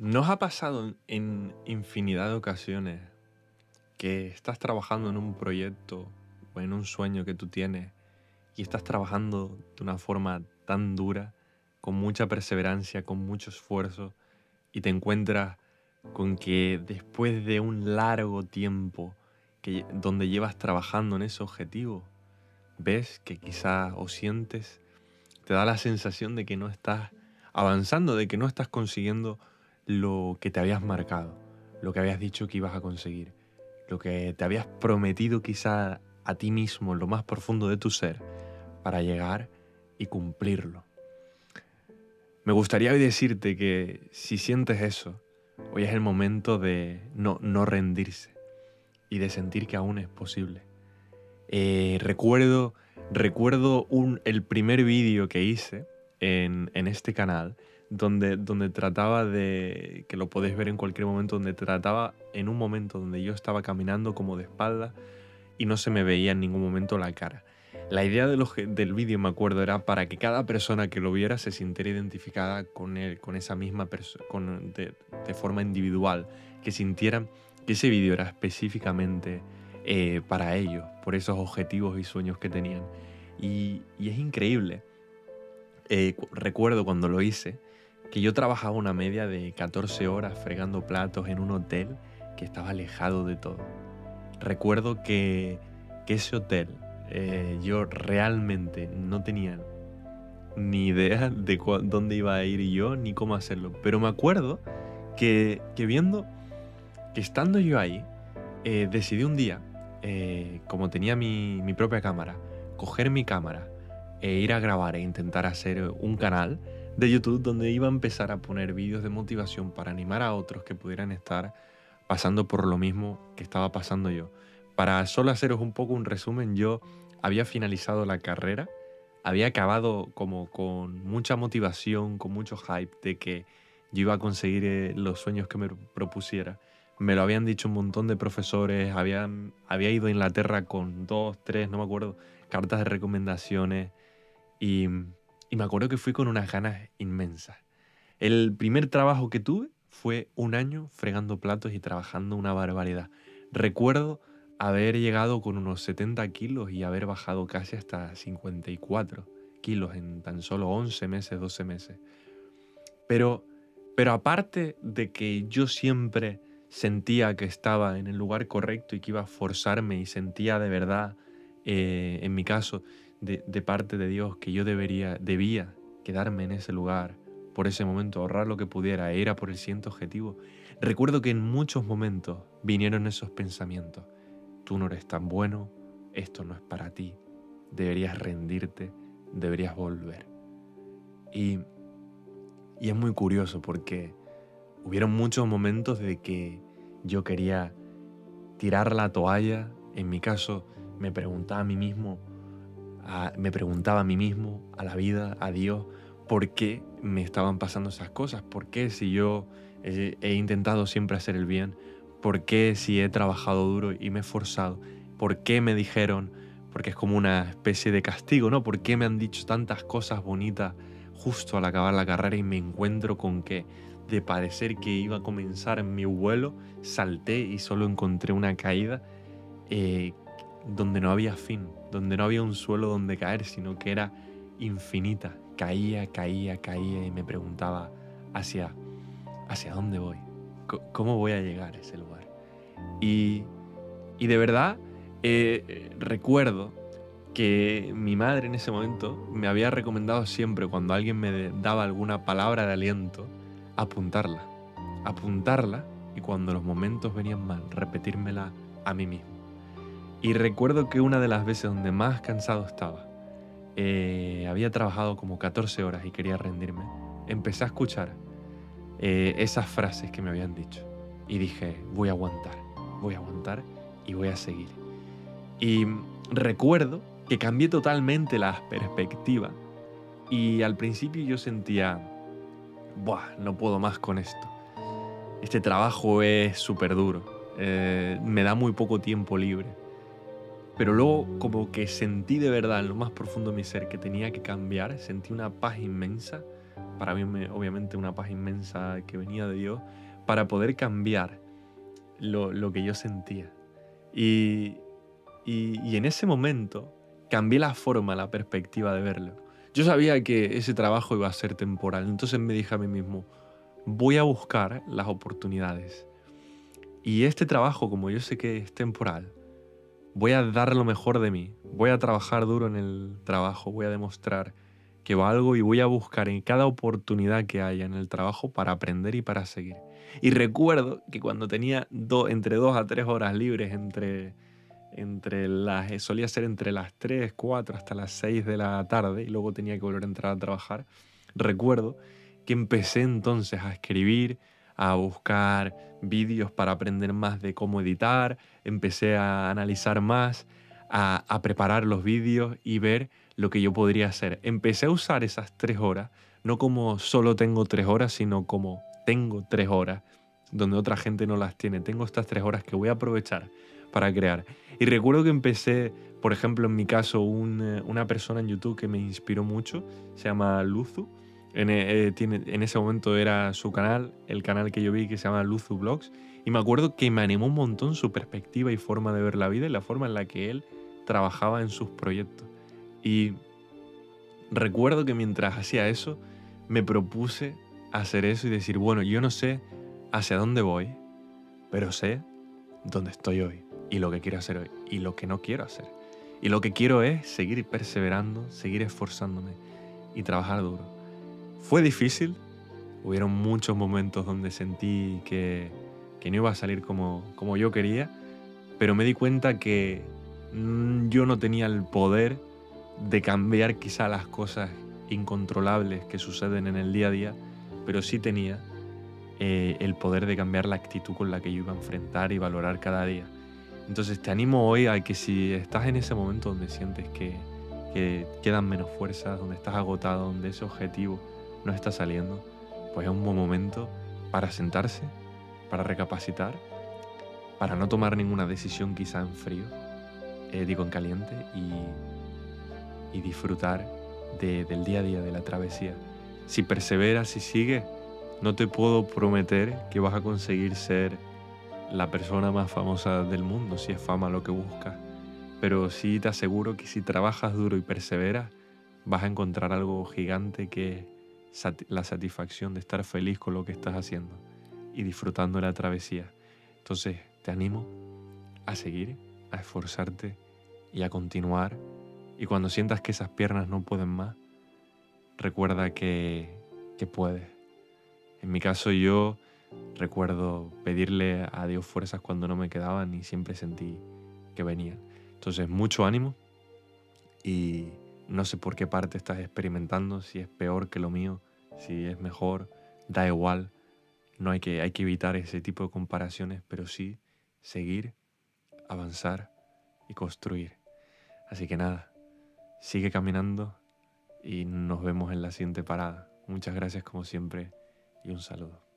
¿Nos ha pasado en infinidad de ocasiones que estás trabajando en un proyecto o en un sueño que tú tienes y estás trabajando de una forma tan dura, con mucha perseverancia, con mucho esfuerzo, y te encuentras con que después de un largo tiempo que, donde llevas trabajando en ese objetivo, ves que quizás o sientes, te da la sensación de que no estás avanzando, de que no estás consiguiendo lo que te habías marcado, lo que habías dicho que ibas a conseguir, lo que te habías prometido quizá a ti mismo, lo más profundo de tu ser, para llegar y cumplirlo. Me gustaría hoy decirte que si sientes eso, hoy es el momento de no, no rendirse y de sentir que aún es posible. Eh, recuerdo recuerdo el primer vídeo que hice en, en este canal donde, donde trataba de, que lo podéis ver en cualquier momento, donde trataba en un momento donde yo estaba caminando como de espalda y no se me veía en ningún momento la cara. La idea del vídeo, me acuerdo, era para que cada persona que lo viera se sintiera identificada con él, con esa misma persona, de, forma individual, que sintieran que ese vídeo era específicamente eh, para ellos, por esos objetivos y sueños que tenían. Y, y es increíble. Eh, recuerdo cuando lo hice, que yo trabajaba una media de 14 horas fregando platos en un hotel que estaba alejado de todo. Recuerdo que, que ese hotel eh, yo realmente no tenía ni idea de dónde iba a ir yo ni cómo hacerlo. Pero me acuerdo que, que viendo que estando yo ahí, eh, decidí un día, eh, como tenía mi, mi propia cámara, coger mi cámara e ir a grabar e intentar hacer un canal de YouTube donde iba a empezar a poner vídeos de motivación para animar a otros que pudieran estar pasando por lo mismo que estaba pasando yo. Para solo haceros un poco un resumen, yo había finalizado la carrera, había acabado como con mucha motivación, con mucho hype de que yo iba a conseguir eh, los sueños que me propusiera. Me lo habían dicho un montón de profesores, había, había ido a Inglaterra con dos, tres, no me acuerdo, cartas de recomendaciones y y me acuerdo que fui con unas ganas inmensas. El primer trabajo que tuve fue un año fregando platos y trabajando una barbaridad. Recuerdo haber llegado con unos 70 kilos y haber bajado casi hasta 54 kilos en tan solo 11 meses, 12 meses. Pero, pero aparte de que yo siempre sentía que estaba en el lugar correcto y que iba a forzarme y sentía de verdad, eh, en mi caso, de, parte de Dios que yo debería, debía quedarme en ese lugar, por ese momento, ahorrar lo que pudiera e ir a por el siguiente objetivo. Recuerdo que en muchos momentos vinieron esos pensamientos. Tú no eres tan bueno, esto no es para ti, deberías rendirte, deberías volver. Y, y es muy curioso porque hubieron muchos momentos de que yo quería tirar la toalla, en mi caso me preguntaba a mí mismo, me preguntaba a mí mismo, a la vida, a Dios, por qué me estaban pasando esas cosas, por qué si yo he, intentado siempre hacer el bien, por qué si he trabajado duro y me he esforzado, por qué me dijeron, porque es como una especie de castigo, ¿no? ¿Por qué me han dicho tantas cosas bonitas justo al acabar la carrera y me encuentro con que de parecer que iba a comenzar mi vuelo, salté y solo encontré una caída eh, donde no había fin, donde no había un suelo donde caer, sino que era infinita. Caía, caía, caía y me preguntaba hacia, hacia dónde voy, cómo voy a llegar a ese lugar. Y, y de verdad eh, recuerdo que mi madre en ese momento me había recomendado siempre cuando alguien me daba alguna palabra de aliento, apuntarla, apuntarla y cuando los momentos venían mal, repetírmela a mí mismo. Y recuerdo que una de las veces donde más cansado estaba, eh, había trabajado como 14 horas y quería rendirme, empecé a escuchar eh, esas frases que me habían dicho. Y dije, voy a aguantar, voy a aguantar y voy a seguir. Y recuerdo que cambié totalmente la perspectiva y al principio yo sentía, Buah, no puedo más con esto. Este trabajo es súper duro, eh, me da muy poco tiempo libre pero luego como que sentí de verdad en lo más profundo de mi ser que tenía que cambiar, sentí una paz inmensa, para mí obviamente una paz inmensa que venía de Dios, para poder cambiar lo, que yo sentía. Y, y, en ese momento cambié la forma, la perspectiva de verlo. Yo sabía que ese trabajo iba a ser temporal, entonces me dije a mí mismo, voy a buscar las oportunidades. Y este trabajo, como yo sé que es temporal, voy a dar lo mejor de mí, voy a trabajar duro en el trabajo, voy a demostrar que valgo y voy a buscar en cada oportunidad que haya en el trabajo para aprender y para seguir. Y recuerdo que cuando tenía entre dos a tres horas libres, entre, entre las, solía ser entre las 3, 4 hasta las 6 de la tarde y luego tenía que volver a entrar a trabajar, recuerdo que empecé entonces a escribir, a buscar vídeos para aprender más de cómo editar, empecé a analizar más, a, preparar los vídeos y ver lo que yo podría hacer. Empecé a usar esas tres horas, no como solo tengo tres horas, sino como tengo tres horas, donde otra gente no las tiene. Tengo estas tres horas que voy a aprovechar para crear. Y recuerdo que empecé, por ejemplo, en mi caso, eh, una persona en YouTube que me inspiró mucho, se llama Luzu. En, eh, tiene, en ese momento era su canal, el canal que yo vi que se llama Luzu Blogs. Y me acuerdo que me animó un montón su perspectiva y forma de ver la vida y la forma en la que él trabajaba en sus proyectos. Y recuerdo que mientras hacía eso, me propuse hacer eso y decir, bueno, yo no sé hacia dónde voy, pero sé dónde estoy hoy y lo que quiero hacer hoy y lo que no quiero hacer. Y lo que quiero es seguir perseverando, seguir esforzándome y trabajar duro. Fue difícil, hubieron muchos momentos donde sentí que, que no iba a salir como, como yo quería, pero me di cuenta que mm, yo no tenía el poder de cambiar quizá las cosas incontrolables que suceden en el día a día, pero sí tenía eh, el poder de cambiar la actitud con la que yo iba a enfrentar y valorar cada día. Entonces te animo hoy a que si estás en ese momento donde sientes que, que quedan menos fuerzas, donde estás agotado, donde ese objetivo no está saliendo, pues es un buen momento para sentarse, para recapacitar, para no tomar ninguna decisión quizá en frío, eh, digo en caliente, y y disfrutar del día a día, de la travesía. Si perseveras y sigues, no te puedo prometer que vas a conseguir ser la persona más famosa del mundo, si es fama lo que buscas. Pero sí te aseguro que si trabajas duro y perseveras, vas a encontrar algo gigante que la satisfacción de estar feliz con lo que estás haciendo y disfrutando de la travesía. Entonces te animo a seguir, a esforzarte y a continuar y cuando sientas que esas piernas no pueden más, recuerda que, que puedes. En mi caso yo recuerdo pedirle a Dios fuerzas cuando no me quedaban y siempre sentí que venían. Entonces, mucho ánimo y no sé por qué parte estás experimentando, si es peor que lo mío, si es mejor, da igual. No hay que, hay que evitar ese tipo de comparaciones, pero sí seguir, avanzar y construir. Así que nada, Sigue caminando y nos vemos en la siguiente parada. Muchas gracias como siempre y un saludo.